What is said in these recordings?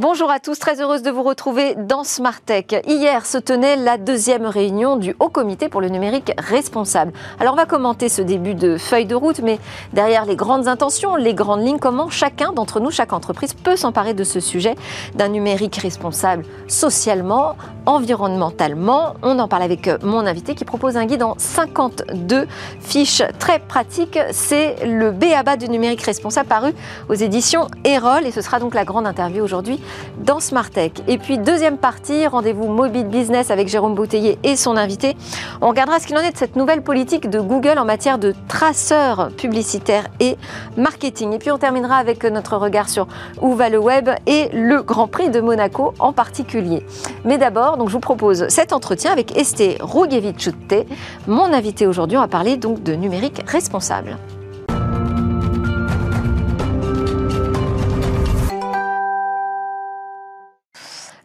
Bonjour à tous, très heureuse de vous retrouver dans Smart Tech. Hier se tenait la deuxième réunion du Haut Comité pour le numérique responsable. Alors on va commenter ce début de feuille de route, mais derrière les grandes intentions, les grandes lignes, comment chacun d'entre nous, chaque entreprise peut s'emparer de ce sujet d'un numérique responsable socialement, environnementalement? On en parle avec mon invité qui propose un guide en 52 fiches très pratiques. C'est le BABA du numérique responsable paru aux éditions Erol et ce sera donc la grande interview aujourd'hui dans Smart Tech. Et puis deuxième partie, rendez-vous mobile business avec Jérôme Bouteiller et son invité. On regardera ce qu'il en est de cette nouvelle politique de Google en matière de traceurs publicitaires et marketing. Et puis on terminera avec notre regard sur où va le web et le Grand Prix de Monaco en particulier. Mais d'abord, donc je vous propose cet entretien avec Esté Rougevichute, mon invité aujourd'hui. On va parler donc de numérique responsable.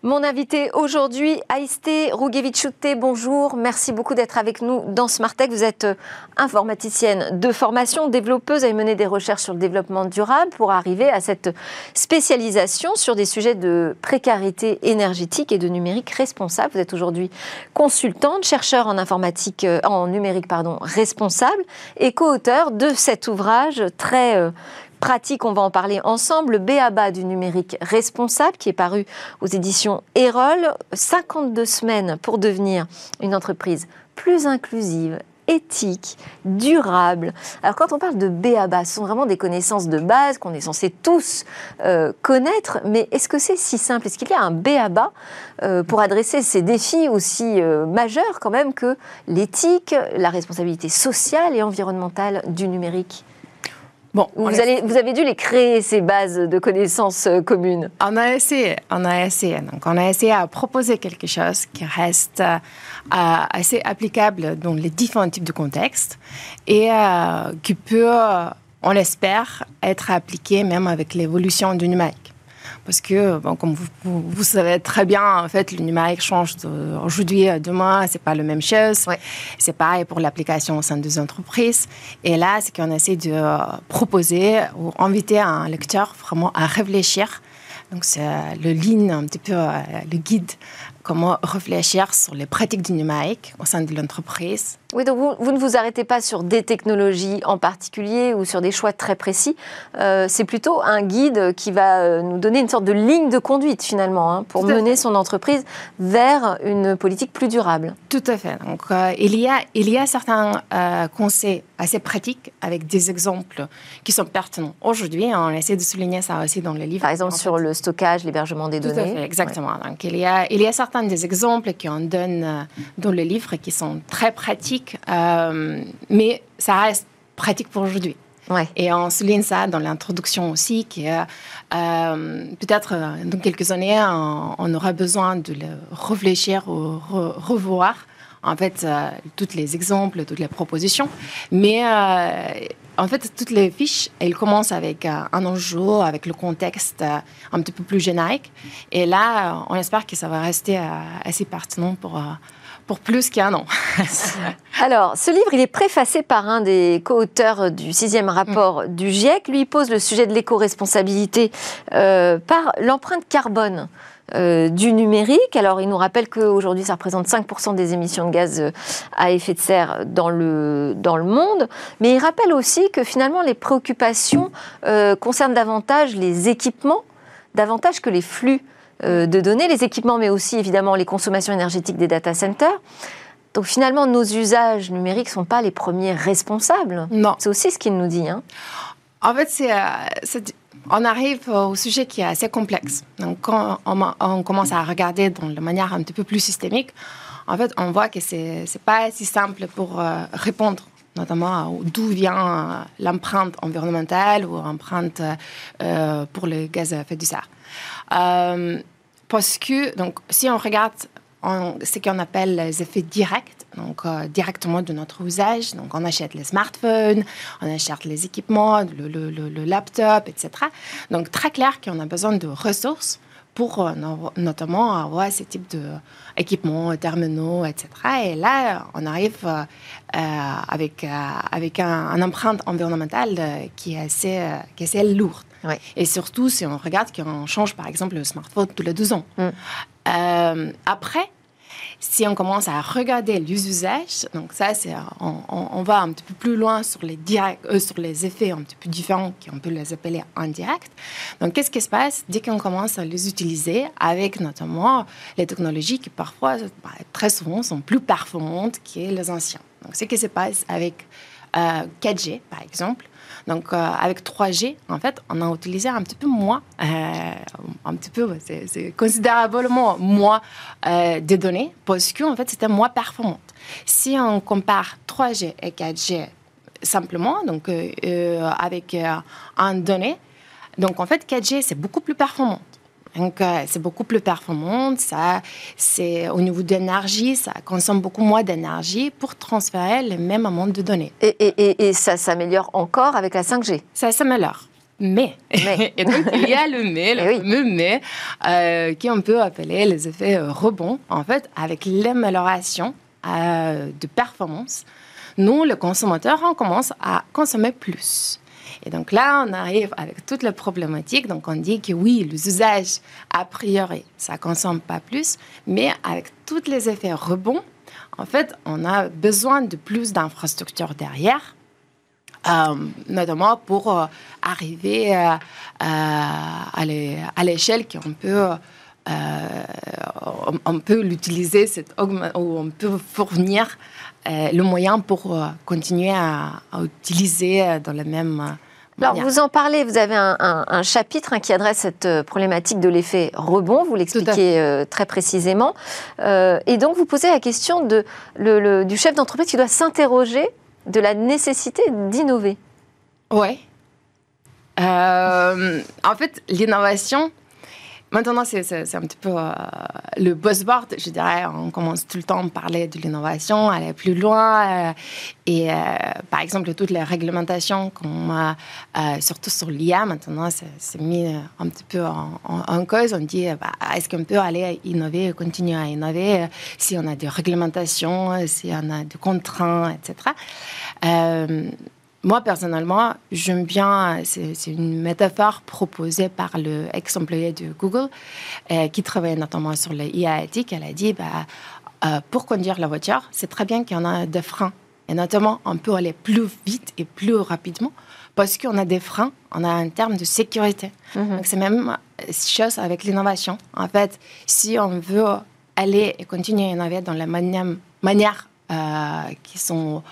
Mon invité aujourd'hui, Aïsté Rougevichute, bonjour. Merci beaucoup d'être avec nous dans Smartech. Vous êtes euh, informaticienne de formation, développeuse, avez mené des recherches sur le développement durable pour arriver à cette spécialisation sur des sujets de précarité énergétique et de numérique responsable. Vous êtes aujourd'hui consultante, chercheur en informatique, euh, en numérique, pardon, responsable et co-auteur de cet ouvrage très euh, pratique, on va en parler ensemble, le BABA du numérique responsable qui est paru aux éditions Erol, 52 semaines pour devenir une entreprise plus inclusive, éthique, durable. Alors quand on parle de BABA, ce sont vraiment des connaissances de base qu'on est censé tous euh, connaître, mais est-ce que c'est si simple? Est-ce qu'il y a un BABA euh, pour adresser ces défis aussi euh, majeurs quand même que l'éthique, la responsabilité sociale et environnementale du numérique Bon, vous, avez dû les créer, ces bases de connaissances euh, communes. On a essayé, on a essayé. Donc, on a essayé à proposer quelque chose qui reste euh, assez applicable dans les différents types de contextes et euh, qui peut, on l'espère, être appliqué même avec l'évolution du numérique parce que, comme vous, vous, savez très bien, en fait, le numérique change aujourd'hui, demain, c'est pas la même chose. C'est pareil pour l'application au sein des entreprises. Et là, c'est qu'on essaie de proposer ou inviter un lecteur vraiment à réfléchir. Donc, c'est le ligne, un petit peu euh, le guide comment réfléchir sur les pratiques du numérique au sein de l'entreprise. Oui, donc vous, ne vous arrêtez pas sur des technologies en particulier ou sur des choix très précis. Euh, c'est plutôt un guide qui va euh, nous donner une sorte de ligne de conduite finalement hein, pour mener son entreprise vers une politique plus durable. Tout à fait. Donc, euh, il, y a, il y a certains conseils assez pratiques avec des exemples qui sont pertinents. Aujourd'hui, on essaie de souligner ça aussi dans le livre. Par exemple, sur le stockage, l'hébergement des Tout données. À fait, exactement. Donc, il y, a, il y a certains des exemples qu'on donne euh, dans le livre qui sont très pratiques, euh, mais ça reste pratique pour aujourd'hui. Et on souligne ça dans l'introduction aussi, qui euh, peut-être dans quelques années, on, aura besoin de le réfléchir ou revoir en fait tous les exemples, toutes les propositions. Mais en fait, toutes les fiches, elles commencent avec euh, un enjeu, avec le contexte euh, un petit peu plus générique. Et là, euh, on espère que ça va rester assez pertinent pour, pour plus qu'un an. Alors, ce livre, il est préfacé par un des co-auteurs du sixième rapport mm. du GIEC. Lui, il pose le sujet de l'éco-responsabilité par l'empreinte carbone. Euh, du numérique. Alors, il nous rappelle qu'aujourd'hui, ça représente 5% des émissions de gaz euh, à effet de serre dans le, dans le monde. Mais il rappelle aussi que finalement, les préoccupations euh, concernent davantage les équipements, davantage que les flux de données, les équipements, mais aussi évidemment les consommations énergétiques des data centers. Donc finalement, nos usages numériques ne sont pas les premiers responsables. Non. C'est aussi ce qu'il nous dit. Hein. En fait, c'est on arrive au sujet qui est assez complexe. Donc, quand on, commence à regarder de manière un petit peu plus systémique, en fait, on voit que c'est n'est pas si simple pour euh, répondre notamment d'où vient euh, l'empreinte environnementale ou l'empreinte euh, pour le gaz à effet de serre. parce que, donc, si on regarde ce qu'on appelle les effets directs, donc euh, directement de notre usage. Donc on achète les smartphones, on achète les équipements, le, laptop, etc. Donc très clair qu'on a besoin de ressources pour euh, notamment avoir ce type d'équipements, terminaux, etc. Et là, on arrive euh, avec, avec un, empreinte environnementale qui est assez, qui est assez lourde. Et surtout, si on regarde qu'on change, par exemple, le smartphone tous les deux ans. Mm. Euh, après, si on commence à regarder les usages, donc ça, c'est, on, va un petit peu plus loin sur les, direct, euh, sur les effets un petit peu différents, qu'on peut les appeler indirects. Donc, qu'est-ce qui se passe dès qu'on commence à les utiliser avec notamment les technologies qui parfois, bah, très souvent, sont plus performantes que les anciens? Donc, ce qui se passe avec 4G, euh, par exemple, donc, euh, avec 3G, en fait, on a utilisé un petit peu moins, euh, un petit peu, c'est considérablement moins euh, de données parce qu'en en fait, c'était moins performant. Si on compare 3G et 4G simplement, donc avec un donné, donc en fait, 4G, c'est beaucoup plus performant. Donc, euh, c'est beaucoup plus performant. Ça, c'est au niveau d'énergie, ça consomme beaucoup moins d'énergie pour transférer le même amount de données. Et, ça s'améliore encore avec la 5G Ça s'améliore. Mais, et donc il y a le mais, le eh fameux mais, euh, qui on peut appeler les effets euh, rebonds. En fait, avec l'amélioration de performance, nous, le consommateur, on commence à consommer plus. Et donc là, on arrive avec toute la problématique. Donc on dit que oui, les usages, a priori, ça consomme pas plus, mais avec tous les effets rebonds, en fait, on a besoin de plus d'infrastructures derrière. Euh, notamment pour euh, arriver euh, à l'échelle qu'on peut on peut l'utiliser ou on peut fournir le moyen pour continuer à, à utiliser dans le même alors, vous en parlez, vous avez un, chapitre hein, qui adresse cette euh, problématique de l'effet rebond, vous l'expliquez euh, très précisément. Euh, et donc, vous posez la question de, du chef d'entreprise qui doit s'interroger de la nécessité d'innover. Oui. en fait, l'innovation, Maintenant, c'est un petit peu euh, le buzzword, je dirais. On commence tout le temps à parler de l'innovation, aller plus loin. Euh, et euh, par exemple, toutes les réglementations qu'on a, surtout sur l'IA, maintenant, c'est mis un petit peu en, cause. On dit, bah, est-ce qu'on peut aller innover, continuer à innover si on a des réglementations, si on a des contraintes, etc. Moi, personnellement, j'aime bien, c'est une métaphore proposée par le ex-employé de Google, euh, qui travaille notamment sur l'IA éthique. Elle a dit, bah, euh, pour conduire la voiture, c'est très bien qu'il y en a des freins. Et notamment, on peut aller plus vite et plus rapidement parce qu'on a des freins, on a un terme de sécurité. Mhm. Donc, c'est même chose avec l'innovation. En fait, si on veut aller et continuer à innover dans la manière, manière euh, qui sont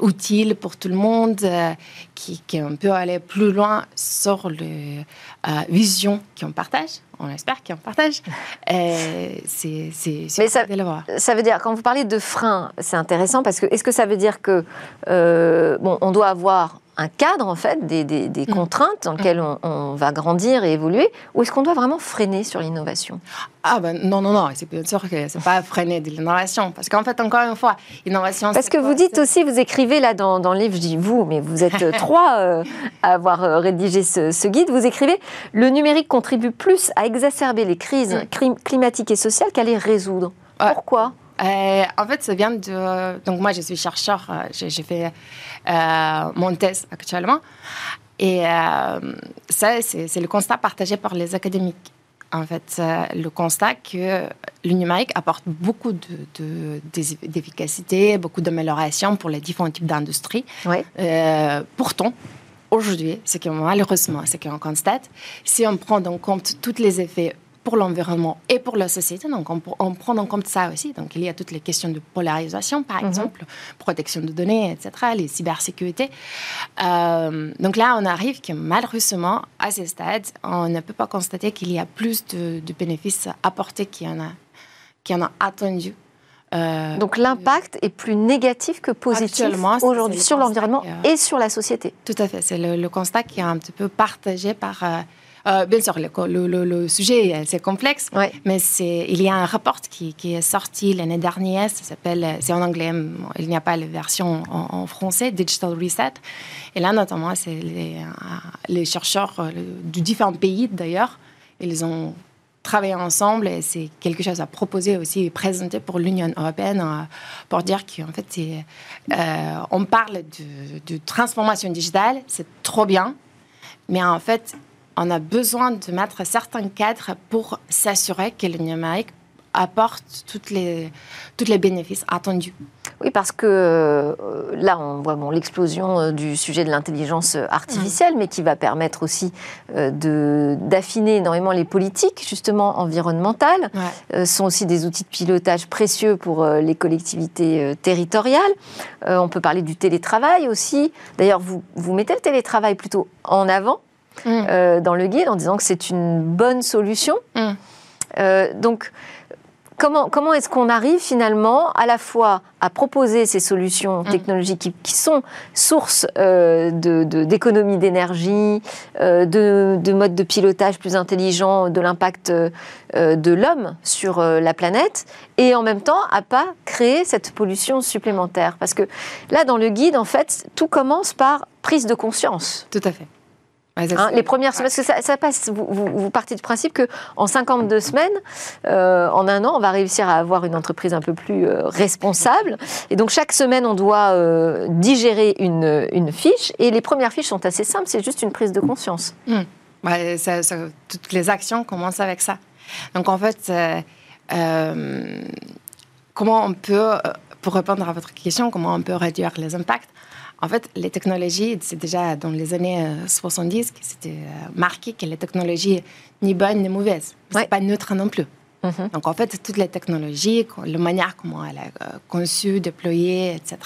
utiles pour tout le monde, euh, qui, qui, peut aller plus loin sur les euh, visions qu'on partage. On espère qu'on partage. c'est ça, ça veut dire, quand vous parlez de frein, c'est intéressant parce que est-ce que ça veut dire que bon, on doit avoir un cadre, en fait, des, des, mm. contraintes dans lesquelles on, va grandir et évoluer, ou est-ce qu'on doit vraiment freiner sur l'innovation? Ah ben non, non, non, c'est bien sûr que c'est pas freiner de l'innovation, parce qu'en fait, encore une fois, l'innovation... Parce que vous dites aussi, vous écrivez là dans, dans, le livre, je dis vous, mais vous êtes trois euh, à avoir euh, rédigé ce, guide, vous écrivez « Le numérique contribue plus à exacerber les crises mm. climatiques et sociales qu'à les résoudre Pourquoi? Euh, en fait, ça vient de. Donc, moi, je suis chercheur. J'ai fait mon thèse actuellement. Et euh, ça, c'est le constat partagé par les académiques. En fait, le constat que le numérique apporte beaucoup d'efficacité, de, beaucoup d'amélioration pour les différents types d'industries. pourtant, aujourd'hui, ce que malheureusement, ce qu'on constate, si on prend en compte tous les effets pour l'environnement et pour la société. Donc, on, on, prend en compte ça aussi. Donc, il y a toutes les questions de polarisation, par mhm. exemple, protection de données, etc., les cybersécurité. Euh, donc là, on arrive que malheureusement, à ce stade, on ne peut pas constater qu'il y a plus de, bénéfices apportés qu'il y en a, qu'il y en a attendu. Euh, donc l'impact est plus négatif que positif aujourd'hui sur l'environnement et sur la société. Tout à fait, c'est le, constat qui est un petit peu partagé par euh, euh, bien sûr, le, sujet, c'est complexe, mais il y a un rapport qui, est sorti l'année dernière, ça s'appelle, c'est en anglais, il n'y a pas la version en, français, Digital Reset. Et là, notamment, c'est les, les, chercheurs euh, de différents pays, d'ailleurs, ils ont travaillé ensemble et c'est quelque chose à proposer aussi et présenter pour l'Union européenne euh, pour dire qu'en fait, on parle de, de transformation digitale, c'est trop bien, mais en fait, on a besoin de mettre certains cadres pour s'assurer que le numérique apporte toutes les, toutes les bénéfices attendus. Oui, parce que euh, là, on voit bon, l'explosion euh, du sujet de l'intelligence artificielle, mm. mais qui va permettre aussi euh, d'affiner énormément les politiques, justement, environnementales. Ce sont aussi des outils de pilotage précieux pour les collectivités territoriales. on peut parler du télétravail aussi. D'ailleurs, vous, vous mettez le télétravail plutôt en avant mm. dans le guide en disant que c'est une bonne solution. Mm. donc, Comment, est-ce qu'on arrive finalement à la fois à proposer ces solutions mm. technologiques qui, sont source euh, d'économie d'énergie, euh, de, modes de pilotage plus intelligents, de l'impact euh, de l'homme sur la planète, et en même temps à pas créer cette pollution supplémentaire Parce que là, dans le guide, en fait, tout commence par prise de conscience. Tout à fait. Hein, les premières semaines, parce que ça, passe, vous, partez du principe qu'en 52 semaines, euh, en un an, on va réussir à avoir une entreprise un peu plus euh, responsable. Et donc chaque semaine, on doit euh, digérer une, une, fiche. Et les premières fiches sont assez simples, c'est juste une prise de conscience. Mmh. toutes les actions commencent avec ça. Donc en fait, comment on peut, pour répondre à votre question, comment on peut réduire les impacts en fait, les technologies, c'est déjà dans les années 70 euh, que c'était euh, marqué que les technologies ni bonnes ni mauvaises. C'est pas neutre non plus. Mhm. Donc en fait, toutes les technologies, la manière comment elle est euh, conçue, déployée, etc.,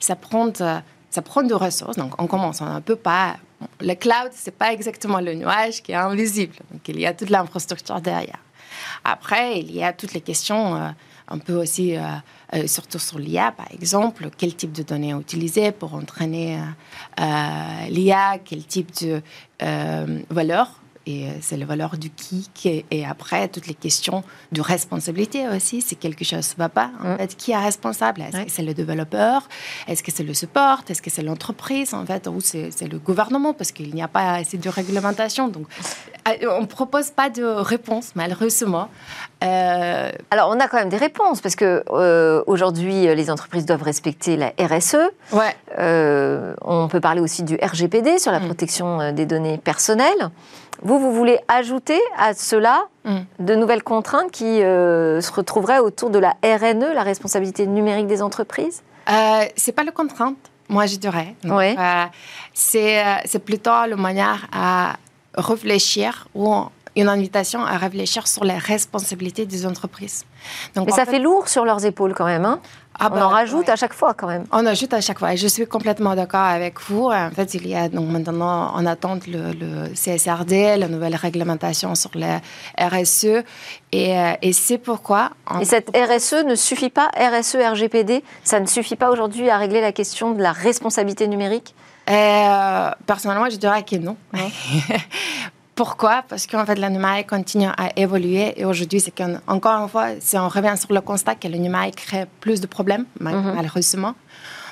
ça prend, ça prend de ressources. Donc on commence, on ne peut pas. Le cloud, c'est pas exactement le nuage qui est invisible. Donc il y a toute l'infrastructure derrière. Après, il y a toutes les questions on peut aussi, euh, euh, surtout sur l'IA par exemple, quel type de données utiliser pour entraîner euh, l'IA, quel type de valeur et euh, c'est la valeur du qui, et après toutes les questions de responsabilité aussi, si quelque chose ne va pas. En fait, qui est responsable? Est-ce que c'est le développeur? Est-ce que c'est le support? Est-ce que c'est l'entreprise en fait Ou c'est le gouvernement? Parce qu'il n'y a pas assez de réglementation. Donc, euh, on ne propose pas de réponse, malheureusement. Euh, Alors, on a quand même des réponses parce que aujourd'hui, les entreprises doivent respecter la RSE. Ouais. on peut parler aussi du RGPD sur la mm. protection des données personnelles. Vous, vous voulez ajouter à cela mm. de nouvelles contraintes qui euh, se retrouveraient autour de la RNE, la responsabilité numérique des entreprises? Euh, C'est pas la contrainte, moi je dirais. Euh, c'est plutôt la manière à réfléchir ou une invitation à réfléchir sur les responsabilités des entreprises. Donc, Mais ça fait... lourd sur leurs épaules quand même. Hein ah on en bah, rajoute à chaque fois quand même. On ajoute à chaque fois. Et je suis complètement d'accord avec vous. En fait, il y a donc maintenant en attente le, le CSRD, la nouvelle réglementation sur les RSE. Et, euh, et c'est pourquoi. Et cette RSE ne suffit pas, RSE, RGPD, ça ne suffit pas aujourd'hui à régler la question de la responsabilité numérique? Euh, personnellement, je dirais que non. non. Pourquoi? Parce qu'en fait, le numérique continue à évoluer et aujourd'hui, c'est qu'encore une fois, si on revient sur le constat que le numérique crée plus de problèmes, mhm. malheureusement.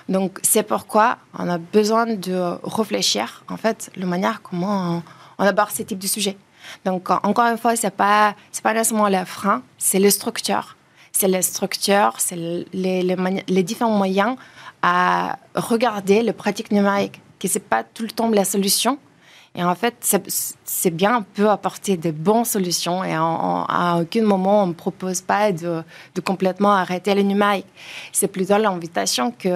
Donc, c'est pourquoi on a besoin de réfléchir, en fait, la manière comment on, aborde ce type de sujet. Donc, encore une fois, c'est pas, c'est pas nécessairement le frein, c'est les structures. C'est les structures, c'est les, les, les, différents moyens à regarder le pratique numérique, que c'est pas tout le temps la solution, et en fait, c'est bien, on peut apporter des bonnes solutions et à aucun moment on ne propose pas de, complètement arrêter le numérique. C'est plutôt l'invitation que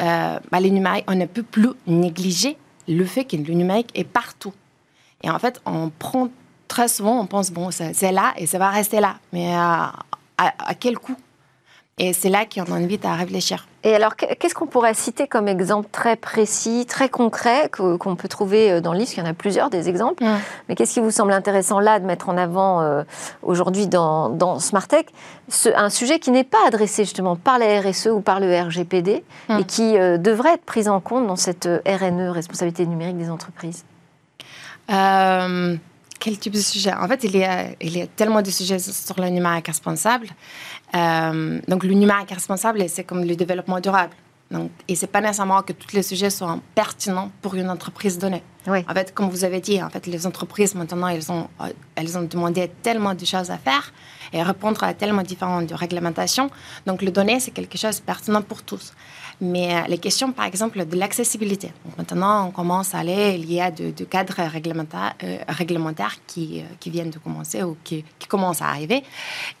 euh, bah, le numérique, on ne peut plus négliger le fait que le numérique est partout. Et en fait, on prend très souvent, on pense, bon, c'est là et ça va rester là. Mais à, à quel coût? Et c'est là qu'on invite à réfléchir. Et alors, qu'est-ce qu'on pourrait citer comme exemple très précis, très concret, qu'on peut trouver euh, dans le livre? Il y en a plusieurs des exemples. Mais qu'est-ce qui vous semble intéressant là de mettre en avant euh, aujourd'hui dans, dans Smartech? Un sujet qui n'est pas adressé justement par la RSE ou par le RGPD et qui euh, devrait être pris en compte dans cette RNE, responsabilité numérique des entreprises quel type de sujet En fait, il y, a, il y a tellement de sujets sur le numérique responsable. Euh, donc, le numérique responsable, c'est comme le développement durable. Donc, et ce n'est pas nécessairement que tous les sujets soient pertinents pour une entreprise donnée. En fait, comme vous avez dit, en fait, les entreprises maintenant, elles ont, elles ont demandé tellement de choses à faire et répondre à tellement différentes réglementations. Donc, le données, c'est quelque chose de pertinent pour tous. Mais euh, les questions, par exemple, de l'accessibilité. Maintenant, on commence à aller, il y a cadres réglementaires, euh, réglementaires qui, euh, qui, viennent de commencer ou qui, qui commencent à arriver.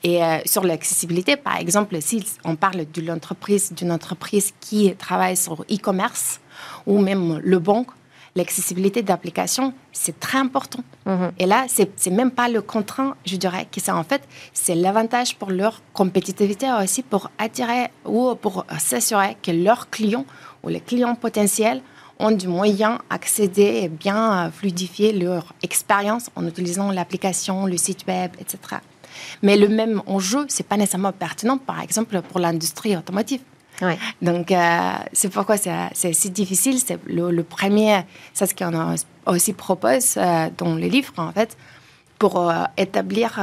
Et sur l'accessibilité, par exemple, si on parle d'une entreprise, d'une entreprise qui travaille sur e-commerce ou même le banque, l'accessibilité d'application, c'est très important. Mhm. Et là, c'est même pas le contraint, je dirais, que c'est en fait, c'est l'avantage pour leur compétitivité aussi pour attirer ou pour s'assurer que leurs clients ou les clients potentiels ont du moyen d'accéder et bien fluidifier leur expérience en utilisant l'application, le site web, etc. Mais le même enjeu, c'est pas nécessairement pertinent, par exemple, pour l'industrie automotive. Donc, euh, c'est pourquoi c'est si difficile. C'est le, premier, c'est ce qu'on aussi propose euh, dans le livre, en fait, pour euh, établir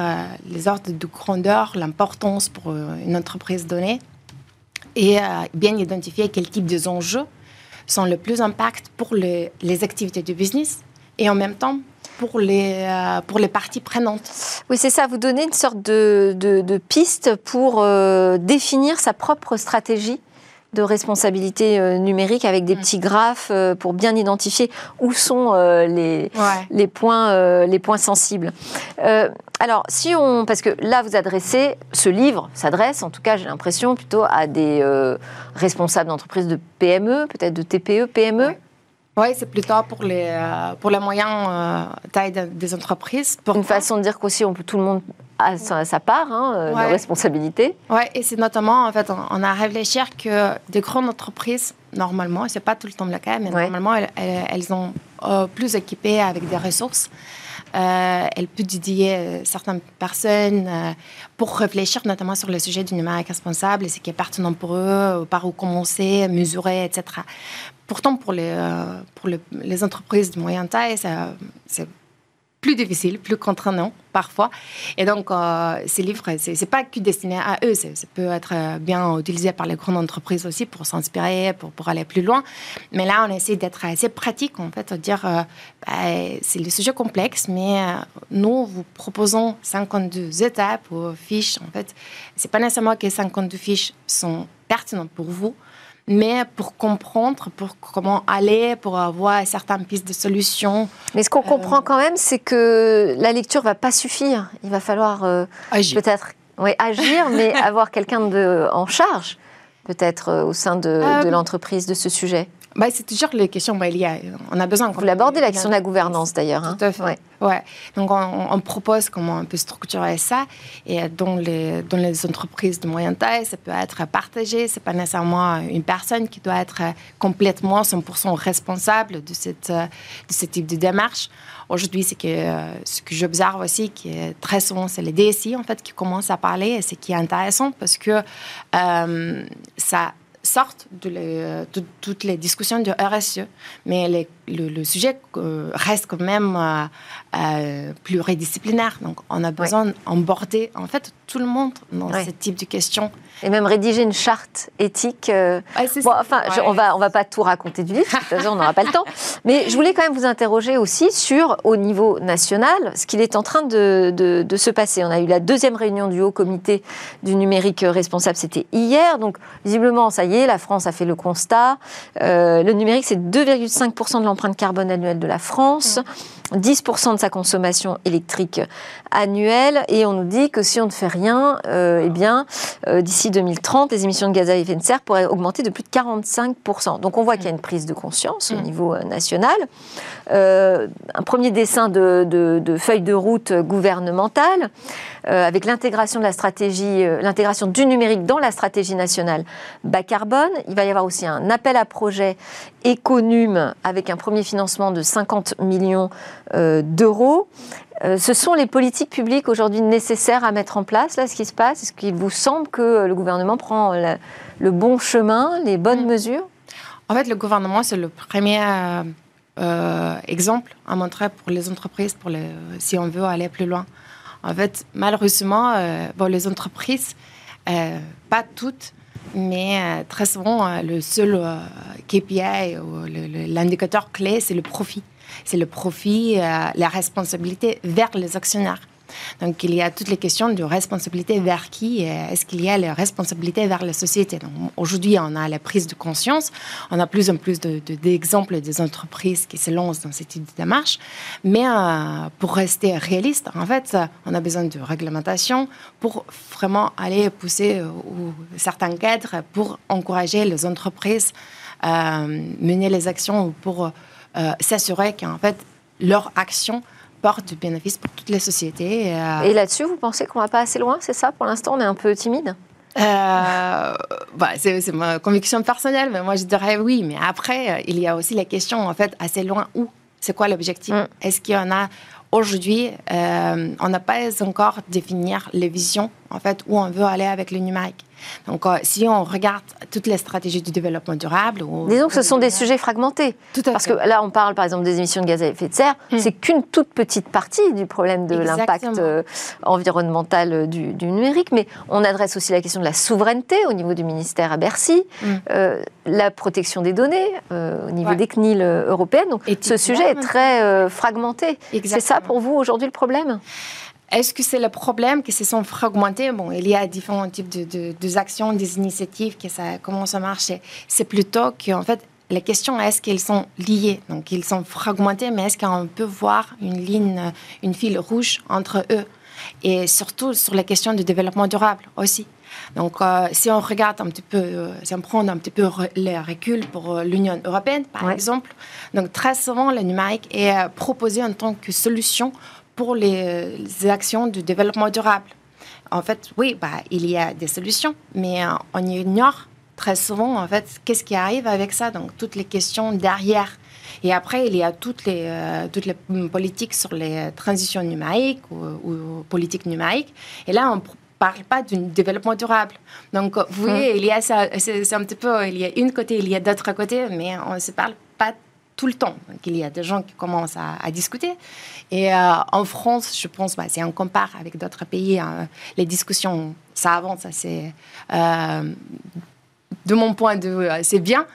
les ordres de grandeur, l'importance pour une entreprise donnée et bien identifier quel type d'enjeux sont le plus impact pour les, les activités du business et en même temps pour les, pour les parties prenantes. Oui, c'est ça. Vous donnez une sorte de, de, de piste pour définir sa propre stratégie de responsabilité euh, numérique avec des mm. petits graphes euh, pour bien identifier où sont euh, les, les, points, les points sensibles. alors, si on. Parce que là, vous adressez. Ce livre s'adresse, en tout cas, j'ai l'impression, plutôt à des responsables d'entreprises de PME, peut-être de TPE, PME. Oui, c'est plutôt pour les, pour les moyens taille des entreprises. Une façon de dire qu'aussi, on peut, tout le monde à sa, part hein, euh, de responsabilité. Oui, et c'est notamment, en fait, on, a réfléchi que des grandes entreprises, normalement, c'est pas tout le temps le cas, mais normalement, elles, ont euh, plus équipé avec des ressources. Euh, elles peuvent dédier certaines personnes pour réfléchir notamment sur le sujet du numérique responsable et ce qui est pertinent pour eux, par où commencer, mesurer, etc. Pourtant, pour les, pour les, entreprises de moyenne taille, c'est plus difficile, plus contraignant parfois. Et donc, euh, ces livres, ce n'est pas que destiné à eux, ça peut être euh, bien utilisé par les grandes entreprises aussi pour s'inspirer, pour, pour aller plus loin. Mais là, on essaie d'être assez pratique, en fait, de dire, euh, bah, c'est le sujet complexe, mais nous, vous proposons 52 étapes ou fiches. En fait, c'est pas nécessairement que 52 fiches sont pertinentes pour vous, mais pour comprendre, pour comment aller, pour avoir certaines pistes de solutions. Mais ce qu'on euh, comprend quand même, c'est que la lecture va pas suffire. Il va falloir euh, peut-être oui, agir, mais avoir quelqu'un en charge, peut-être euh, au sein de, de l'entreprise, de ce sujet. Bah, c'est toujours les questions. Bah, il y a, on a besoin. Vous l'abordez, la question de la gouvernance d'ailleurs. Hein. Tout à fait. Ouais. Donc on, propose comment on peut structurer ça. Et dans les, dans les entreprises de moyenne taille, ça peut être partagé. C'est pas nécessairement une personne qui doit être complètement 100% responsable de, cette, de ce type de démarche. Aujourd'hui, c'est que ce que j'observe aussi, qui est très souvent, c'est les DSI en fait qui commencent à parler. Et ce qui est intéressant parce que euh, ça sortent de, toutes les discussions de RSE, mais le, sujet euh, reste quand même euh, euh, pluridisciplinaire. Donc, on a besoin d'emborder en fait tout le monde dans ce type de questions. Et même rédiger une charte éthique. enfin, on va on va pas tout raconter du livre, de toute façon, on n'aura pas le temps. Mais je voulais quand même vous interroger aussi sur, au niveau national, ce qu'il est en train de, de, se passer. On a eu la deuxième réunion du Haut Comité du numérique responsable, c'était hier. Donc, visiblement, ça y est, la France a fait le constat. le numérique, c'est 2,5% de l'empreinte carbone annuelle de la France. 10% de sa consommation électrique annuelle et on nous dit que si on ne fait rien, euh, eh bien, euh, d'ici 2030, les émissions de gaz à effet de serre pourraient augmenter de plus de 45%. Donc on voit qu'il y a une prise de conscience au mm. niveau euh, national. un premier dessin de, de, feuille de route gouvernementale avec l'intégration de la stratégie, l'intégration du numérique dans la stratégie nationale bas carbone. Il va y avoir aussi un appel à projet Econum avec un premier financement de 50 millions d'euros. Euh, ce sont les politiques publiques aujourd'hui nécessaires à mettre en place, là, ce qui se passe? Est-ce qu'il vous semble que le gouvernement prend le bon chemin, les bonnes mm. mesures? En fait, le gouvernement, c'est le premier euh, exemple à montrer pour les entreprises, pour les, si on veut aller plus loin. En fait, malheureusement, bon, les entreprises, pas toutes, mais très souvent, le seul KPI ou l'indicateur clé, c'est le profit. C'est le profit, la responsabilité vers les actionnaires. Donc, il y a toutes les questions de responsabilité vers qui Est-ce qu'il y a les responsabilités vers la société? Aujourd'hui, on a la prise de conscience. On a plus en plus d'exemples de, des entreprises qui se lancent dans cette démarche. Mais euh, pour rester réaliste, en fait, on a besoin de réglementation pour vraiment aller pousser euh, certains cadres pour encourager les entreprises à euh, mener les actions pour s'assurer qu'en fait, leur action porte du bénéfice pour toutes les sociétés. Euh, Et là-dessus, vous pensez qu'on va pas assez loin, c'est ça? Pour l'instant, on est un peu timide euh, bah, c'est ma conviction personnelle, mais moi je dirais oui. Mais après, euh, il y a aussi la question, en fait, assez loin où? C'est quoi l'objectif? Mm. Est-ce qu'il y en a aujourd'hui On n'a pas encore défini les visions, en fait, où on veut aller avec le numérique? Donc, euh, si on regarde toutes les stratégies du développement durable... Disons que ce sont des sujets fragmentés. Tout à Parce que là, on parle par exemple des émissions de gaz à effet de serre. Hmm. C'est qu'une toute petite partie du problème de l'impact euh, environnemental euh, du, numérique. Mais on adresse aussi la question de la souveraineté au niveau du ministère à Bercy, hmm. la protection des données au niveau des CNIL européennes. Donc, ce sujet est très fragmenté. C'est ça pour vous aujourd'hui le problème? Est-ce que c'est le problème que se sont fragmentés? Bon, il y a différents types de, actions, des initiatives, que ça, comment ça marche? C'est plutôt qu'en fait, la question est est-ce qu'ils sont liés Donc, ils sont fragmentés, mais est-ce qu'on peut voir une ligne, une file rouge entre eux? Et surtout sur la question du développement durable aussi. Donc, euh, si on regarde un petit peu, euh, si on prend un petit peu les reculs pour euh, l'Union européenne, par exemple, donc très souvent, le numérique est proposé en tant que solution pour les, actions de développement durable. En fait, oui, bah, il y a des solutions, mais euh, on ignore très souvent, en fait, qu'est-ce qui arrive avec ça. Donc, toutes les questions derrière. Et après, il y a toutes les, euh, toutes les politiques sur les transitions numériques ou, politiques numériques. Et là, on parle pas du développement durable. Donc, vous voyez, hum. il y a ça, c'est un petit peu, il y a une côté, il y a d'autres côtés, mais on ne se parle pas tout le temps. Donc, il y a des gens qui commencent à, discuter. Et euh, en France, je pense, bah, si on compare avec d'autres pays, hein, les discussions, ça avance assez. Euh, de mon point de vue, c'est bien,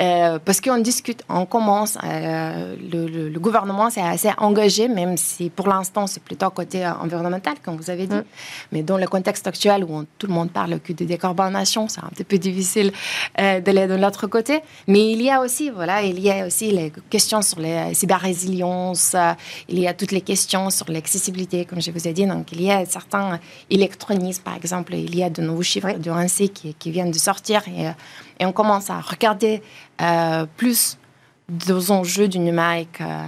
euh, parce qu'on discute, on commence, euh, le, gouvernement s'est assez engagé, même si pour l'instant c'est plutôt côté environnemental, comme vous avez dit. Mm. Mais dans le contexte actuel où tout le monde parle que de décarbonation, c'est un petit peu difficile euh, d'aller de l'autre côté. Mais il y a aussi, voilà, il y a aussi les questions sur les cyber-résilience, il y a toutes les questions sur l'accessibilité, comme je vous ai dit. Donc il y a certains électronismes, par exemple, il y a de nouveaux chiffres du RANSI qui, qui viennent de sortir et et on commence à regarder euh, plus des enjeux du numérique. Euh,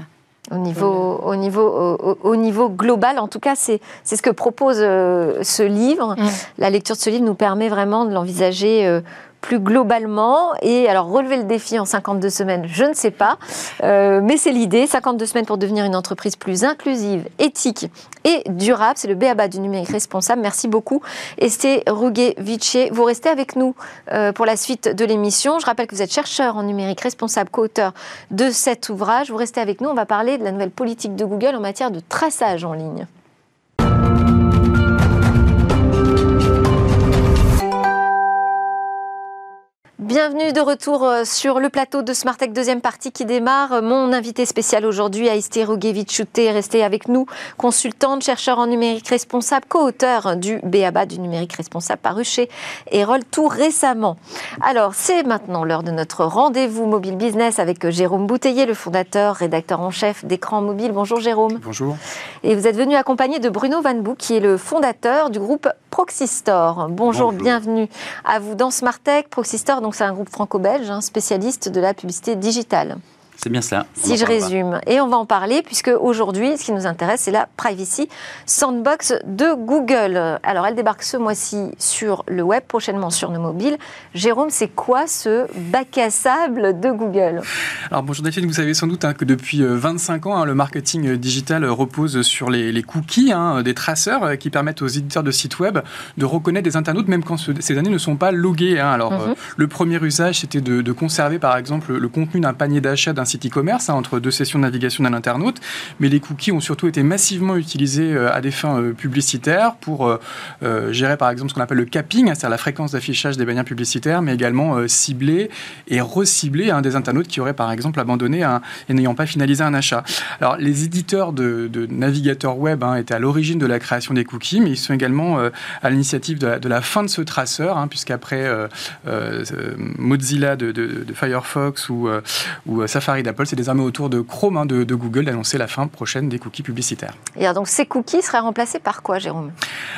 au niveau, au, niveau, au, niveau global, en tout cas, c'est ce que propose euh, ce livre. Mm. La lecture de ce livre nous permet vraiment de l'envisager plus globalement. Et alors, relever le défi en 52 semaines, je ne sais pas, euh, mais c'est l'idée. 52 semaines pour devenir une entreprise plus inclusive, éthique et durable. C'est le BABA du numérique responsable. Merci beaucoup, Esté Rouguet-Viché. Vous restez avec nous euh, pour la suite de l'émission. Je rappelle que vous êtes chercheur en numérique responsable, co-auteur de cet ouvrage. Vous restez avec nous. On va parler de la nouvelle politique de Google en matière de traçage en ligne. Bienvenue de retour euh, sur le plateau de Smartech, deuxième partie qui démarre. Mon invité spécial aujourd'hui, Aïsté Rougevich-Chouté, est resté avec nous, consultante, chercheur en numérique responsable, co-auteur du BABA du numérique responsable paru chez Erol tout récemment. Alors, c'est maintenant l'heure de notre rendez-vous mobile business avec Jérôme Bouteiller, le fondateur, rédacteur en chef d'Écran Mobile. Bonjour Jérôme. Bonjour. Et vous êtes venu accompagné de Bruno Van Bou, qui est le fondateur du groupe Proxystore. Bonjour, bienvenue à vous dans Smartech. Proxystore, donc c'est un groupe franco-belge, un spécialiste de la publicité digitale. C'est bien cela. Si je résume. Et on va en parler puisque aujourd'hui, ce qui nous intéresse, c'est la Privacy Sandbox de Google. Alors, elle débarque ce mois-ci sur le web, prochainement sur nos mobiles. Jérôme, c'est quoi ce bac à sable de Google? Alors, bonjour Delphine, vous savez sans doute hein, que depuis 25 euh, ans, hein, le marketing digital repose sur les, cookies, hein, des traceurs euh, qui permettent aux éditeurs de sites web de reconnaître des internautes même quand ces données ne sont pas loguées. Alors, mhm. euh, le premier usage, c'était de, de conserver par exemple le contenu d'un panier d'achat d'un site e-commerce hein, entre deux sessions de navigation d'un internaute, mais les cookies ont surtout été massivement utilisés à des fins publicitaires pour gérer par exemple ce qu'on appelle le capping, c'est-à-dire la fréquence d'affichage des bannières publicitaires, mais également cibler et recibler hein, des internautes qui auraient par exemple abandonné et n'ayant pas finalisé un achat. Alors les éditeurs de, navigateurs web hein, étaient à l'origine de la création des cookies, mais ils sont également à l'initiative de, la fin de ce traceur, hein, puisqu'après Mozilla de, Firefox ou Safari d'Apple, c'est désormais au tour de Chrome hein, de, Google d'annoncer la fin prochaine des cookies publicitaires. Et alors donc ces cookies seraient remplacés par quoi, Jérôme?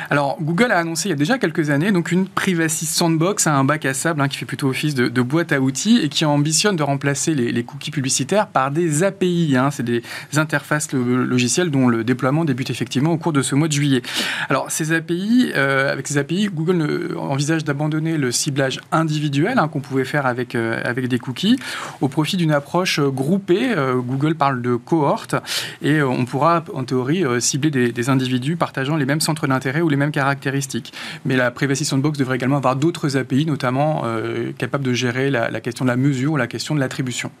Alors Google a annoncé il y a déjà quelques années donc une privacy sandbox, un bac à sable hein, qui fait plutôt office de, boîte à outils et qui ambitionne de remplacer les, cookies publicitaires par des API. c'est des interfaces logicielles dont le déploiement débute effectivement au cours de ce mois de juillet. Alors ces API, euh, avec ces API, Google envisage d'abandonner le ciblage individuel qu'on pouvait faire avec, euh, avec des cookies au profit d'une approche euh, groupée. Euh, Google parle de cohorte et on pourra en théorie cibler des, individus partageant les mêmes centres d'intérêt ou les mêmes caractéristiques. Mais la Privacy Sandbox devrait également avoir d'autres API, notamment capables de gérer la question de la mesure ou la question de l'attribution.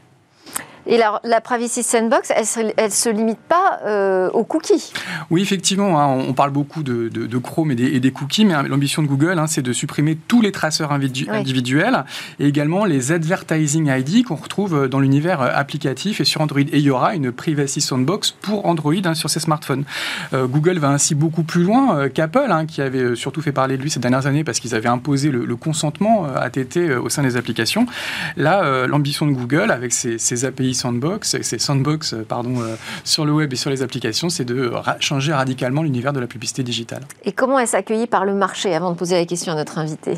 Et la, la Privacy Sandbox, elle ne se limite pas euh, aux cookies. Oui, effectivement, hein, on parle beaucoup de, Chrome et des, cookies, mais hein, l'ambition de Google, hein, c'est de supprimer tous les traceurs individuels et également les advertising ID qu'on retrouve dans l'univers euh, applicatif et sur Android. Et il y aura une Privacy Sandbox pour Android sur ses smartphones. Euh, Google va ainsi beaucoup plus loin qu'Apple, qui avait surtout fait parler de lui ces dernières années parce qu'ils avaient imposé le, consentement ATT au sein des applications. Là, l'ambition de Google, avec ses, ses API Sandbox, c'est Sandbox euh, pardon, euh, sur le web et sur les applications, c'est de changer radicalement l'univers de la publicité digitale. Et comment est-ce accueilli par le marché avant de poser la question à notre invité?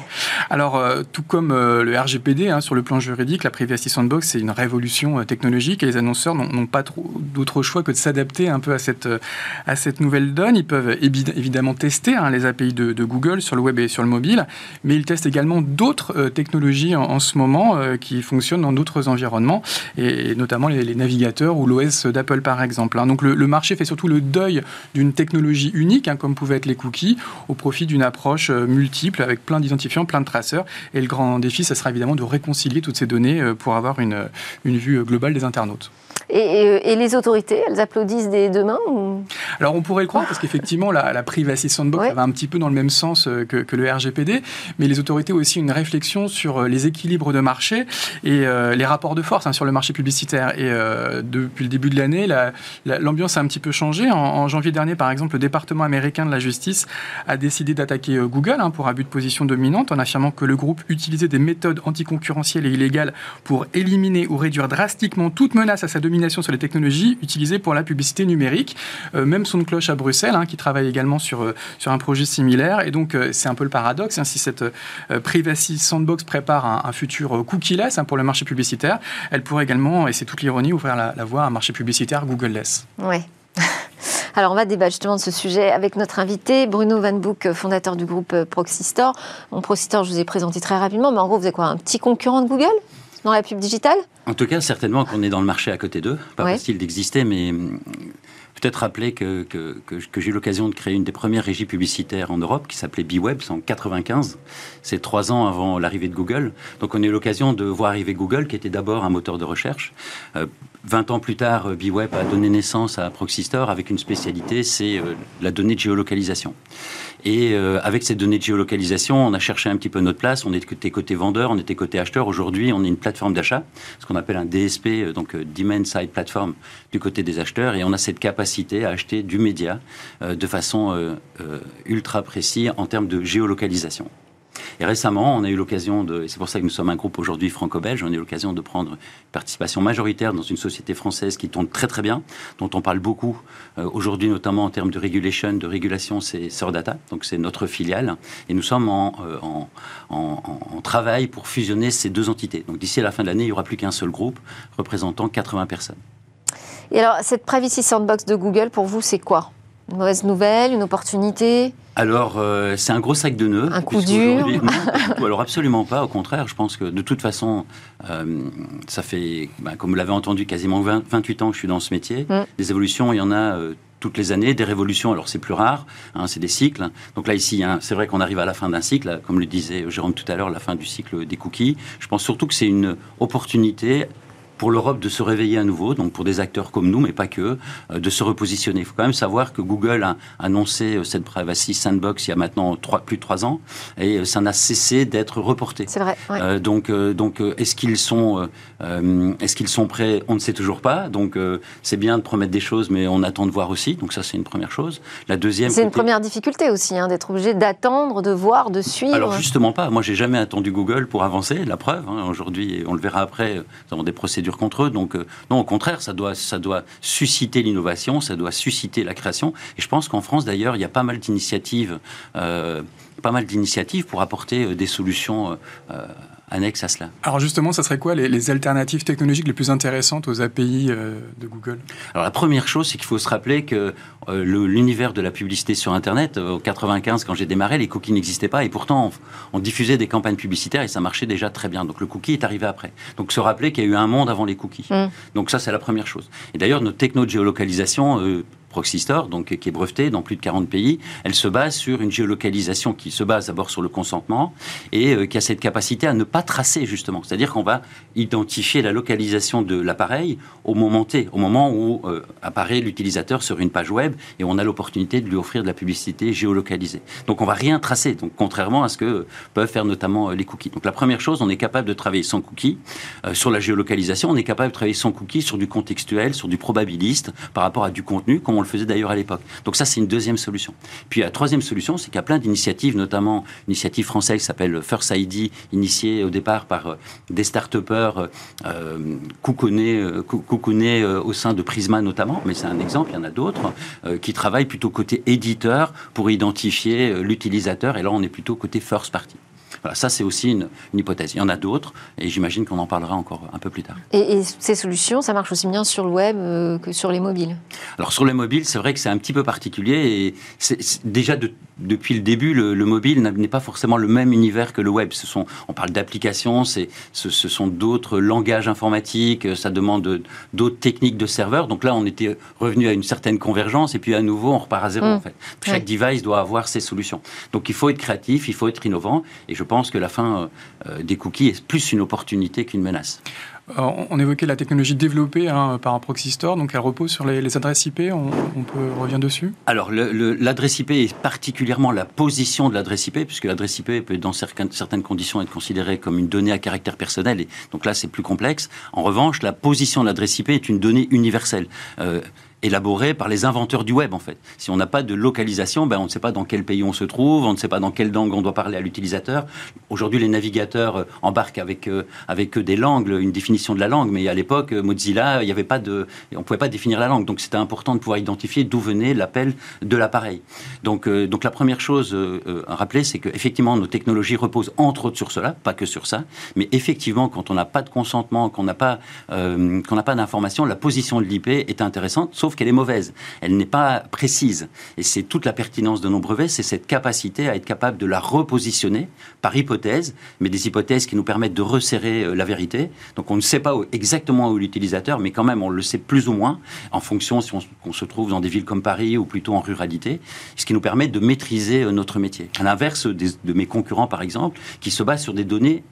Alors, euh, tout comme le RGPD, hein, sur le plan juridique, la Privacy Sandbox, c'est une révolution technologique et les annonceurs n'ont pas d'autre choix que de s'adapter un peu à cette, à cette nouvelle donne. Ils peuvent évidemment tester hein, les API de, Google sur le web et sur le mobile, mais ils testent également d'autres technologies en, ce moment qui fonctionnent dans d'autres environnements et, et notamment les, navigateurs ou l'OS d'Apple par exemple. Hein. Donc le, marché fait surtout le deuil d'une technologie unique, hein, comme pouvaient être les cookies, au profit d'une approche euh, multiple avec plein d'identifiants, plein de traceurs. Et le grand défi, ça sera évidemment de réconcilier toutes ces données euh, pour avoir une, une vue globale des internautes. Et, les autorités, elles applaudissent des deux mains Alors on pourrait le croire, parce qu'effectivement, la, Privacy Sandbox va un petit peu dans le même sens euh, que, le RGPD, mais les autorités ont aussi une réflexion sur euh, les équilibres de marché et euh, les rapports de force hein, sur le marché publicitaire. Et depuis le début de l'année, l'ambiance a un petit peu changé. En, janvier dernier, par exemple, le département américain de la justice a décidé d'attaquer Google hein, pour abus de position dominante en affirmant que le groupe utilisait des méthodes anticoncurrentielles et illégales pour éliminer ou réduire drastiquement toute menace à sa domination sur les technologies utilisées pour la publicité numérique. Euh, même son cloche à Bruxelles, hein, qui travaille également sur, euh, sur un projet similaire. Et donc, euh, c'est un peu le paradoxe. Hein, si cette Privacy Sandbox prépare un, futur cookie-less hein, pour le marché publicitaire, elle pourrait également, et c'est toute l'ironie, ouvrir la, voie à un marché publicitaire Google-less. Oui. Alors, on va débattre justement de ce sujet avec notre invité, Bruno Van Boek, fondateur du groupe Proxystore. Bon, Proxystore, je vous ai présenté très rapidement, mais en gros, vous êtes quoi Un petit concurrent de Google? Dans la pub digitale? En tout cas, certainement qu'on est dans le marché à côté d'eux. Pas facile d'exister, mais hum, peut-être rappeler que, que, que, j'ai eu l'occasion de créer une des premières régies publicitaires en Europe qui s'appelait BeWeb, en 95. C'est trois ans avant l'arrivée de Google. Donc on a eu l'occasion de voir arriver Google, qui était d'abord un moteur de recherche. Euh, 20 ans plus tard, BeWeb a donné naissance à Proxystore avec une spécialité, c'est euh, la donnée de géolocalisation. Et euh, avec ces données de géolocalisation, on a cherché un petit peu notre place. On était côté vendeur, on était côté acheteur. Aujourd'hui, on est une plateforme d'achat, ce qu'on appelle un DSP, euh, donc euh, Demand Side Platform, du côté des acheteurs. Et on a cette capacité à acheter du média de façon ultra précise en termes de géolocalisation. Et récemment, on a eu l'occasion de, et c'est pour ça que nous sommes un groupe aujourd'hui franco-belge, on a eu l'occasion de prendre une participation majoritaire dans une société française qui tourne très très bien, dont on parle beaucoup euh, aujourd'hui, notamment en termes de régulation, de régulation, c'est Sordata, donc c'est notre filiale, et nous sommes euh, en, en, en, travail pour fusionner ces deux entités. Donc d'ici à la fin de l'année, il n'y aura plus qu'un seul groupe représentant 80 personnes. Et alors, cette Privacy Sandbox de Google, pour vous, c'est quoi? Une mauvaise nouvelle, une opportunité alors, euh, c'est un gros sac de nœuds. Un coup dur Alors, absolument pas. Au contraire, je pense que de toute façon, euh, ça fait, bah, comme vous l'avez entendu, quasiment 28 ans que je suis dans ce métier. Mm. Des évolutions, il y en a euh, toutes les années. Des révolutions, alors c'est plus rare, hein, c'est des cycles. Donc là, ici, hein, c'est vrai qu'on arrive à la fin d'un cycle, comme le disait Jérôme tout à l'heure, la fin du cycle des cookies. Je pense surtout que c'est une opportunité pour l'Europe de se réveiller à nouveau, donc pour des acteurs comme nous, mais pas que, euh, de se repositionner. Il faut quand même savoir que Google a annoncé cette Privacy Sandbox il y a maintenant plus de trois ans, et ça n'a cessé d'être reporté. C'est vrai. donc, donc est-ce qu'ils sont, est-ce qu'ils sont prêts? On ne sait toujours pas. Donc, c'est bien de promettre des choses, mais on attend de voir aussi. Donc ça, c'est une première chose. La deuxième. C'est une première difficulté aussi, hein, d'être obligé d'attendre, de voir, de suivre. Alors justement pas. Moi, j'ai jamais attendu Google pour avancer. La preuve. Hein, aujourd'hui, on le verra après. Nous avons des procédures contre eux. Donc euh, non, au contraire, ça doit, ça doit susciter l'innovation, ça doit susciter la création. Et je pense qu'en France, d'ailleurs, il y a pas mal d'initiatives. Euh, pas mal d'initiatives pour apporter euh, des solutions annexe à cela. Alors justement, ça serait quoi les, alternatives technologiques les plus intéressantes aux API euh, de Google? Alors la première chose, c'est qu'il faut se rappeler que euh, l'univers de la publicité sur Internet, en 95, quand j'ai démarré, les cookies n'existaient pas et pourtant on, diffusait des campagnes publicitaires et ça marchait déjà très bien. Donc le cookie est arrivé après. Donc se rappeler qu'il y a eu un monde avant les cookies. Mm. Donc ça, c'est la première chose. Et d'ailleurs, notre techno de géolocalisation... Euh, Proxy Store, donc, qui est brevetée dans plus de 40 pays, elle se base sur une géolocalisation qui se base d'abord sur le consentement et euh, qui a cette capacité à ne pas tracer, justement. C'est-à-dire qu'on va identifier la localisation de l'appareil au moment T, au moment où euh, apparaît l'utilisateur sur une page web et on a l'opportunité de lui offrir de la publicité géolocalisée. Donc on va rien tracer, donc contrairement à ce que peuvent faire notamment euh, les cookies. Donc la première chose, on est capable de travailler sans cookies. sur la géolocalisation, on est capable de travailler sans cookies sur du contextuel, sur du probabiliste par rapport à du contenu, comme on le faisait d'ailleurs à l'époque. Donc ça, c'est une deuxième solution. Puis la troisième solution, c'est qu'il y a plein d'initiatives, notamment une initiative française qui s'appelle First ID, initiée au départ par euh, des start-upers euh, coucounés, euh, au sein de Prisma notamment, mais c'est un exemple, il y en a d'autres, qui travaillent plutôt côté éditeur pour identifier l'utilisateur, et là on est plutôt côté first party ça c'est aussi une, hypothèse. Il y en a d'autres, et j'imagine qu'on en parlera encore un peu plus tard. Et, ces solutions, ça marche aussi bien sur le web euh, que sur les mobiles? Alors sur les mobiles, c'est vrai que c'est un petit peu particulier, et déjà depuis le début, le, mobile n'est pas forcément le même univers que le web. Ce sont, on parle d'applications, ce, ce sont d'autres langages informatiques, ça demande d'autres techniques de serveur. Donc là, on était revenu à une certaine convergence, et puis à nouveau, on repart à zéro. Mmh. En fait. Chaque device doit avoir ses solutions. Donc il faut être créatif, il faut être innovant, et je pense pense que la fin euh, euh, des cookies est plus une opportunité qu'une menace. Euh, on évoquait la technologie développée hein, par un proxy store, donc elle repose sur les, adresses IP. On, peut revenir dessus? Alors l'adresse IP est particulièrement la position de l'adresse IP, puisque l'adresse IP peut dans certaines, certaines conditions être considérée comme une donnée à caractère personnel. Et donc là, c'est plus complexe. En revanche, la position de l'adresse IP est une donnée universelle élaboré par les inventeurs du web, en fait. Si on n'a pas de localisation, ben, on ne sait pas dans quel pays on se trouve, on ne sait pas dans quelle langue on doit parler à l'utilisateur. Aujourd'hui, les navigateurs euh, embarquent avec, euh, avec des langues, une définition de la langue, mais à l'époque, euh, Mozilla, il y avait pas de, on ne pouvait pas définir la langue. Donc, c'était important de pouvoir identifier d'où venait l'appel de l'appareil. Donc, donc, la première chose à rappeler, c'est qu'effectivement, nos technologies reposent entre autres sur cela, pas que sur ça, mais effectivement, quand on n'a pas de consentement, qu'on n'a pas, qu'on n'a pas d'information, la position de l'IP est intéressante, sauf qu'elle est mauvaise. Elle n'est pas précise. Et c'est toute la pertinence de nos brevets, c'est cette capacité à être capable de la repositionner par hypothèse, mais des hypothèses qui nous permettent de resserrer euh, la vérité. Donc on ne sait pas exactement où l'utilisateur, mais quand même on le sait plus ou moins en fonction si on, se trouve dans des villes comme Paris ou plutôt en ruralité, ce qui nous permet de maîtriser euh, notre métier. À l'inverse de mes concurrents par exemple, qui se basent sur des données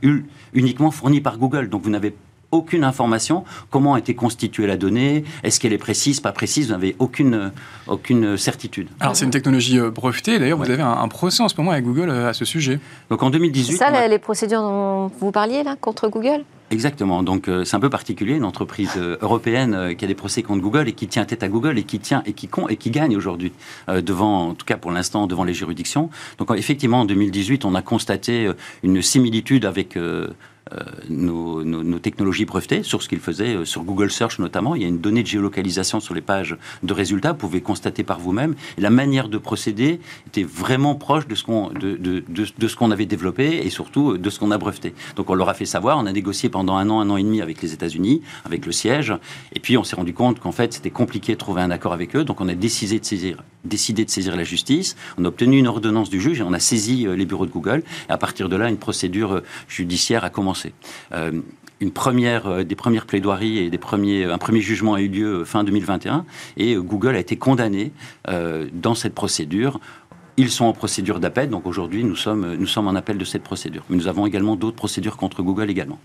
uniquement fournies par Google. Donc vous n'avez aucune information. Comment a été constituée la donnée? Est-ce qu'elle est précise, pas précise? Vous n'avez aucune, aucune certitude. Alors, c'est une technologie euh, brevetée. D'ailleurs, vous avez un, procès en ce moment avec Google euh, à ce sujet. Donc, en 2018. C'est ça, les procédures dont vous parliez, là, contre Google? Exactement. Donc euh, c'est un peu particulier, une entreprise européenne qui a des procès contre Google et qui tient tête à Google et qui tient et qui et qui gagne aujourd'hui devant, en tout cas pour l'instant, devant les juridictions. Donc effectivement, en 2018, on a constaté une similitude avec euh, nos, technologies brevetées sur ce qu'ils faisaient euh, sur Google Search notamment. Il y a une donnée de géolocalisation sur les pages de résultats, vous pouvez constater par vous-même. La manière de procéder était vraiment proche de ce qu'on de, de, de, ce qu'on avait développé et surtout de ce qu'on a breveté. Donc on leur a fait savoir, on a négocié pendant un an, un an et demi avec les États-Unis, avec le siège, et puis on s'est rendu compte qu'en fait c'était compliqué de trouver un accord avec eux, donc on a décidé de saisir, décidé de saisir la justice. On a obtenu une ordonnance du juge et on a saisi euh, les bureaux de Google. Et à partir de là, une procédure judiciaire a commencé euh, une première, euh, des premières plaidoiries et des premiers, un premier jugement a eu lieu euh, fin 2021 et Google a été condamné dans cette procédure ils sont en procédure d'appel, donc aujourd'hui nous sommes, nous sommes en appel de cette procédure. Mais nous avons également d'autres procédures contre Google également.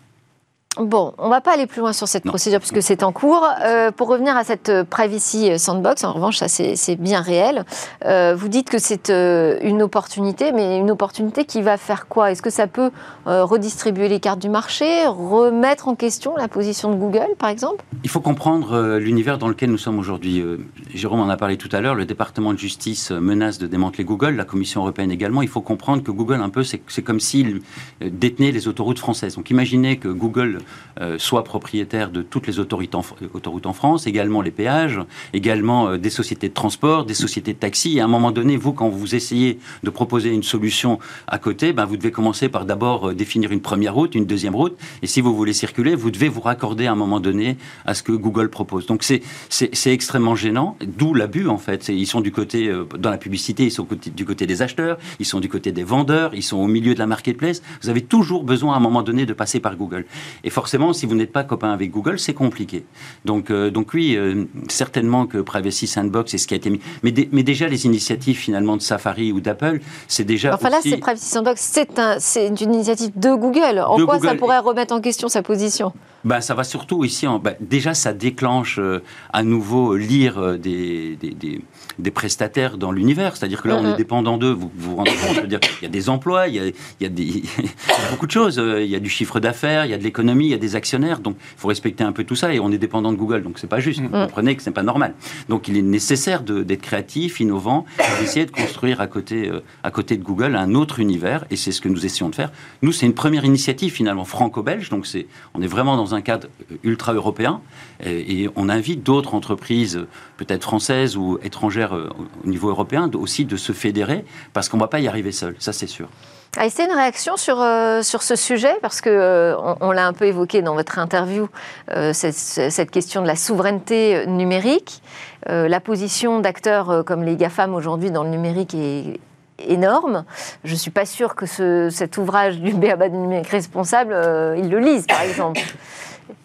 Bon, on ne va pas aller plus loin sur cette procédure puisque c'est en cours. Euh, pour revenir à cette euh, privacy sandbox, en revanche, ça c'est bien réel. Euh, vous dites que c'est une opportunité, mais une opportunité qui va faire quoi? Est-ce que ça peut redistribuer les cartes du marché, remettre en question la position de Google, par exemple? Il faut comprendre l'univers dans lequel nous sommes aujourd'hui. Jérôme en a parlé tout à l'heure. Le département de justice menace de démanteler Google, la Commission européenne également. Il faut comprendre que Google, un peu, c'est comme s'il détenait les autoroutes françaises. Donc imaginez que Google euh, soit propriétaire de toutes les autoroutes en, France, également les péages, également euh, des sociétés de transport, des sociétés de taxi. Et à un moment donné, vous, quand vous essayez de proposer une solution à côté, ben, vous devez commencer par d'abord euh, définir une première route, une deuxième route. Et si vous voulez circuler, vous devez vous raccorder à un moment donné à ce que Google propose. Donc c'est extrêmement gênant, d'où l'abus en fait. Ils sont du côté, dans la publicité, ils sont du côté des acheteurs, ils sont du côté des vendeurs, ils sont au milieu de la marketplace. Vous avez toujours besoin à un moment donné de passer par Google. Forcément, si vous n'êtes pas copain avec Google, c'est compliqué. Donc, euh, donc oui, euh, certainement que Privacy Sandbox est ce qui a été mis. Mais, mais déjà, les initiatives finalement de Safari ou d'Apple, c'est déjà. Enfin là, c'est Privacy Sandbox, c'est un, une initiative de Google. En quoi ça pourrait remettre en question sa position? Ben, ça va surtout ici. En, ben, déjà, ça déclenche euh, à nouveau lire des, des, des, prestataires dans l'univers. C'est-à-dire que là, on est dépendant d'eux. Vous vous rendez compte Je veux dire, il y a des emplois, il y a, il y a des, beaucoup de choses. Il y a du chiffre d'affaires, il y a de l'économie, il y a des actionnaires. Donc, il faut respecter un peu tout ça. Et on est dépendant de Google. Donc, c'est pas juste. Vous comprenez que c'est pas normal. Donc, il est nécessaire d'être créatif, innovant, d'essayer de construire à côté, euh, à côté de Google un autre univers. Et c'est ce que nous essayons de faire. Nous, c'est une première initiative finalement franco-belge. Donc, c'est, on est vraiment dans un cadre ultra-européen. Et, on invite d'autres entreprises, peut-être françaises ou étrangères euh, au niveau européen, aussi de se fédérer, parce qu'on ne va pas y arriver seul, ça c'est sûr. Ah, c'est une réaction sur, euh, sur ce sujet? Parce que euh, on, l'a un peu évoqué dans votre interview, cette, cette, question de la souveraineté numérique. la position d'acteurs comme les GAFAM aujourd'hui dans le numérique est énorme. Je ne suis pas sûre que ce, cet ouvrage du BABA du numérique responsable, ils le lisent, par exemple.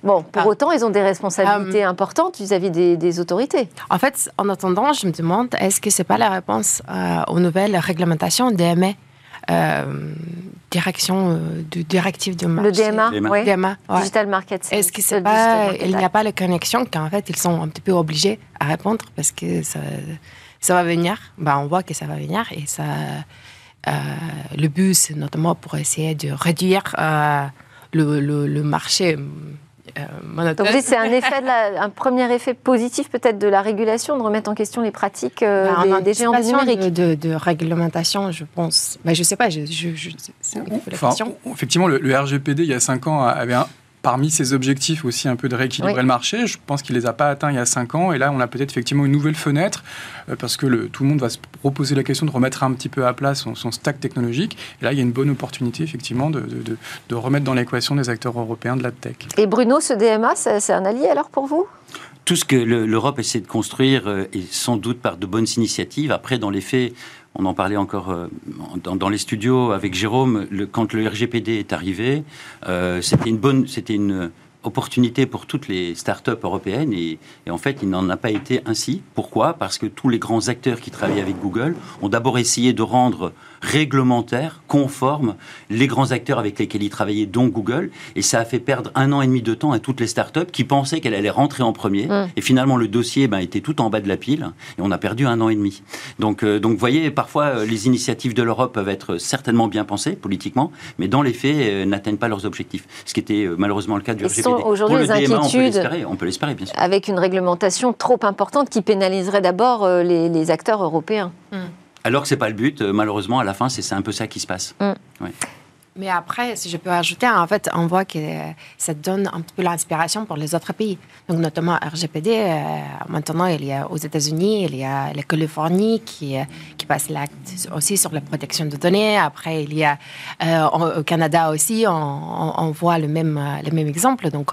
Bon, pour ah. autant, ils ont des responsabilités euh, importantes vis-à-vis des, autorités. En fait, en attendant, je me demande, est-ce que ce n'est pas la réponse euh, aux nouvelles réglementations DMA euh, direction de directive de marché? Le DMA, oui. DMA Digital Market. Est-ce que c'est pas, il n'y a pas la connexion qu'en fait ils sont un petit peu obligés à répondre parce que ça, ça va venir. Ben, on voit que ça va venir et ça, le but c'est notamment pour essayer de réduire le, le, le marché euh, Donc c'est un, effet un premier effet positif peut-être de la régulation, de remettre en question les pratiques euh, bah, des, géants du numérique. De, de, réglementation, je pense. Bah, je ne sais pas, je, je, c'est Effectivement, le, le, RGPD, il y a cinq ans, avait un, parmi ses objectifs aussi un peu de rééquilibrer le marché. Je pense qu'il ne les a pas atteints il y a cinq ans. Et là, on a peut-être effectivement une nouvelle fenêtre euh, parce que le, tout le monde va se proposer la question de remettre un petit peu à plat son, stack technologique. Et là, il y a une bonne opportunité effectivement de, de, de remettre dans l'équation des acteurs européens de la tech. Et Bruno, ce DMA, c'est un allié alors pour vous? Tout ce que l'Europe essaie de construire euh, est sans doute par de bonnes initiatives. Après, dans les faits, on en parlait encore euh, dans, les studios avec Jérôme, quand le RGPD est arrivé, euh, c'était une bonne, c'était une opportunité pour toutes les start-up européennes et, et, en fait, il n'en a pas été ainsi. Pourquoi? Parce que tous les grands acteurs qui travaillaient avec Google ont d'abord essayé de rendre réglementaire, conforme, les grands acteurs avec lesquels ils travaillaient, dont Google, et ça a fait perdre un an et demi de temps à toutes les startups qui pensaient qu'elle allait rentrer en premier, et finalement le dossier ben, était tout en bas de la pile, et on a perdu un an et demi. Donc, euh, donc vous voyez, parfois euh, les initiatives de l'Europe peuvent être certainement bien pensées politiquement, mais dans les faits euh, n'atteignent pas leurs objectifs, ce qui était malheureusement le cas du RGPD. Aujourd'hui, les inquiétudes, on peut l'espérer, bien sûr. Avec une réglementation trop importante qui pénaliserait d'abord les, acteurs européens. Mm. Alors que c'est pas le but. Euh, malheureusement, à la fin, c'est un peu ça qui se passe. Mm. Mais après, si je peux ajouter, en fait, on voit que ça donne un peu l'inspiration pour les autres pays. Donc, notamment RGPD, euh, maintenant, il y a aux États-Unis, il y a la Californie qui, euh, qui passe l'acte aussi sur la protection de données. Après, il y a au Canada aussi, on, on, voit le même, le même exemple. Donc,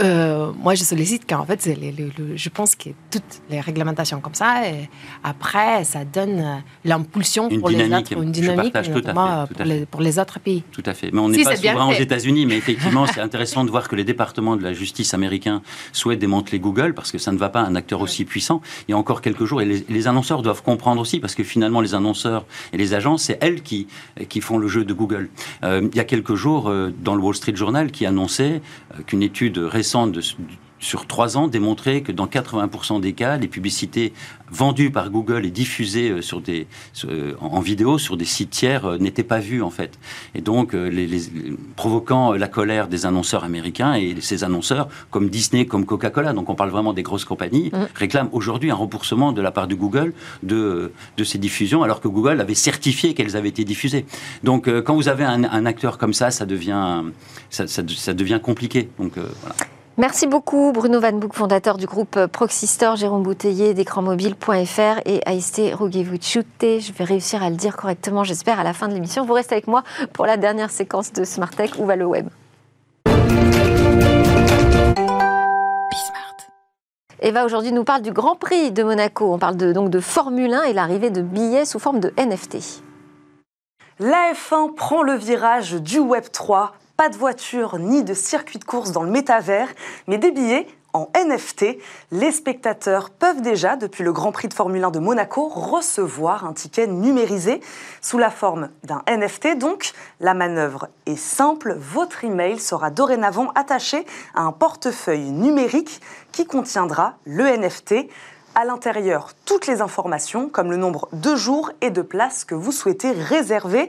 euh, moi, je sollicite car en fait, je pense que toutes les réglementations comme ça, et après, ça donne euh, l'impulsion pour les autres, une dynamique, notamment pour, les, pour, les, autres pays. Tout à fait. Mais on n'est pas souvent aux États-Unis, mais effectivement, c'est intéressant de voir que les départements de la justice américains souhaitent démanteler Google parce que ça ne va pas un acteur aussi puissant. Il y a encore quelques jours, et les, annonceurs doivent comprendre aussi parce que finalement, les annonceurs et les agences, c'est elles qui, qui font le jeu de Google. Euh, il y a quelques jours, dans le Wall Street Journal, qui annonçait qu'une étude récente de, sur trois ans démontrait que dans 80% des cas, les publicités vendues par Google et diffusées euh, sur des, euh, en vidéo sur des sites tiers euh, n'étaient pas vues en fait. Et donc, les, provoquant la colère des annonceurs américains et ces annonceurs comme Disney, comme Coca-Cola, donc on parle vraiment des grosses compagnies, mm. réclament aujourd'hui un remboursement de la part de Google de, de ces diffusions, alors que Google avait certifié qu'elles avaient été diffusées. Donc, quand vous avez un, acteur comme ça, ça devient, ça, ça devient compliqué. Donc, voilà. Merci beaucoup Bruno Van Boek, fondateur du groupe Proxystor, Jérôme Bouteiller d'écranmobile.fr et Aïsté Roguevuchute. Je vais réussir à le dire correctement, j'espère, à la fin de l'émission. Vous restez avec moi pour la dernière séquence de Smart Tech. Où va le web Eva aujourd'hui nous parle du Grand Prix de Monaco. On parle donc de Formule 1 et l'arrivée de billets sous forme de NFT. La F1 prend le virage du Web 3 pas de voiture ni de circuit de course dans le métavers, mais des billets en NFT. Les spectateurs peuvent déjà, depuis le Grand Prix de Formule 1 de Monaco, recevoir un ticket numérisé sous la forme d'un NFT. Donc, la manœuvre est simple. Votre email sera dorénavant attaché à un portefeuille numérique qui contiendra le NFT. À l'intérieur, toutes les informations, comme le nombre de jours et de places que vous souhaitez réserver.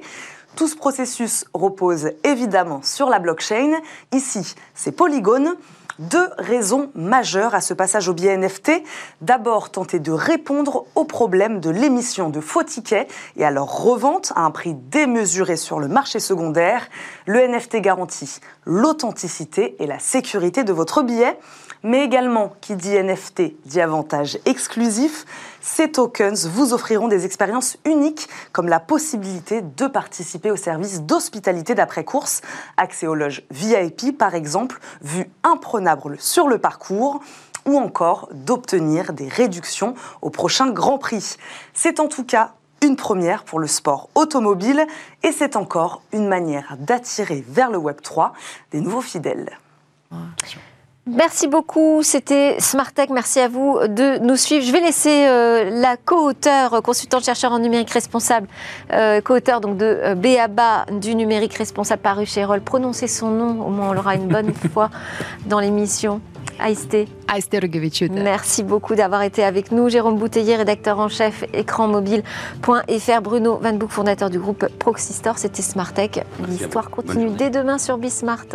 Tout ce processus repose évidemment sur la blockchain. Ici, c'est Polygon. Deux raisons majeures à ce passage au biais NFT. D'abord, tenter de répondre au problème de l'émission de faux tickets et à leur revente à un prix démesuré sur le marché secondaire. Le NFT garantit l'authenticité et la sécurité de votre billet mais également, qui dit NFT dit avantage exclusif, ces tokens vous offriront des expériences uniques comme la possibilité de participer au service d'hospitalité d'après-course, accès aux loges VIP par exemple, vue imprenable sur le parcours ou encore d'obtenir des réductions au prochain Grand Prix. C'est en tout cas une première pour le sport automobile et c'est encore une manière d'attirer vers le Web 3 des nouveaux fidèles. Merci beaucoup, c'était Smart Tech. Merci à vous de nous suivre. Je vais laisser euh, la co-auteur, consultante chercheur en numérique responsable, euh, co-auteur donc de euh, BABA du numérique responsable paru chez Roll, prononcer son nom, au moins on l'aura une bonne fois dans l'émission. Aïsté. Aïsté Merci beaucoup d'avoir été avec nous. Jérôme Bouteiller, rédacteur en chef écranmobile.fr. Bruno Van Boek, fondateur du groupe Proxystor. C'était Smart Tech. L'histoire continue dès demain sur Bismart.